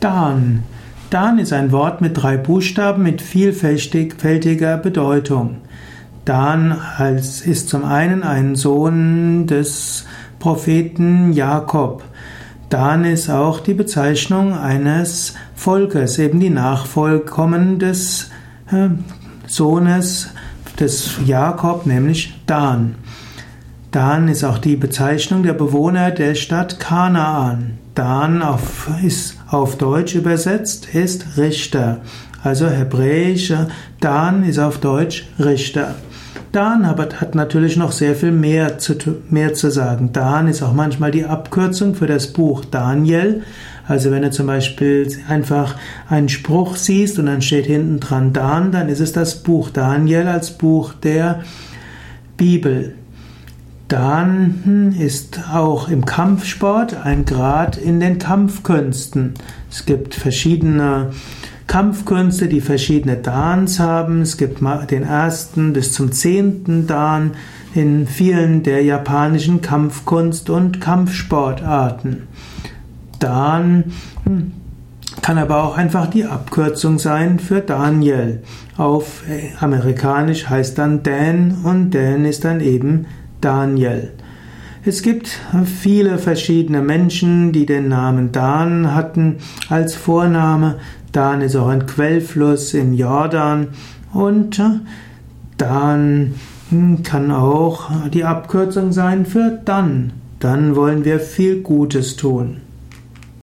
Dan. Dan ist ein Wort mit drei Buchstaben mit vielfältiger Bedeutung. Dan ist zum einen ein Sohn des Propheten Jakob. Dan ist auch die Bezeichnung eines Volkes, eben die Nachfolgekommen des äh, Sohnes des Jakob, nämlich Dan. Dan ist auch die Bezeichnung der Bewohner der Stadt Kanaan. Dan auf, ist auf Deutsch übersetzt ist Richter. Also hebräisch Dan ist auf Deutsch Richter. Dan aber hat natürlich noch sehr viel mehr zu, mehr zu sagen. Dan ist auch manchmal die Abkürzung für das Buch Daniel. Also wenn du zum Beispiel einfach einen Spruch siehst und dann steht hinten dran Dan, dann ist es das Buch Daniel als Buch der Bibel. Dan ist auch im Kampfsport ein Grad in den Kampfkünsten. Es gibt verschiedene Kampfkünste, die verschiedene Dans haben. Es gibt den ersten bis zum zehnten Dan in vielen der japanischen Kampfkunst- und Kampfsportarten. Dan hm, kann aber auch einfach die Abkürzung sein für Daniel. Auf äh, amerikanisch heißt dann Dan und Dan ist dann eben Daniel. Es gibt viele verschiedene Menschen, die den Namen Dan hatten als Vorname. Dan ist auch ein Quellfluss im Jordan und Dan kann auch die Abkürzung sein für dann. Dann wollen wir viel Gutes tun.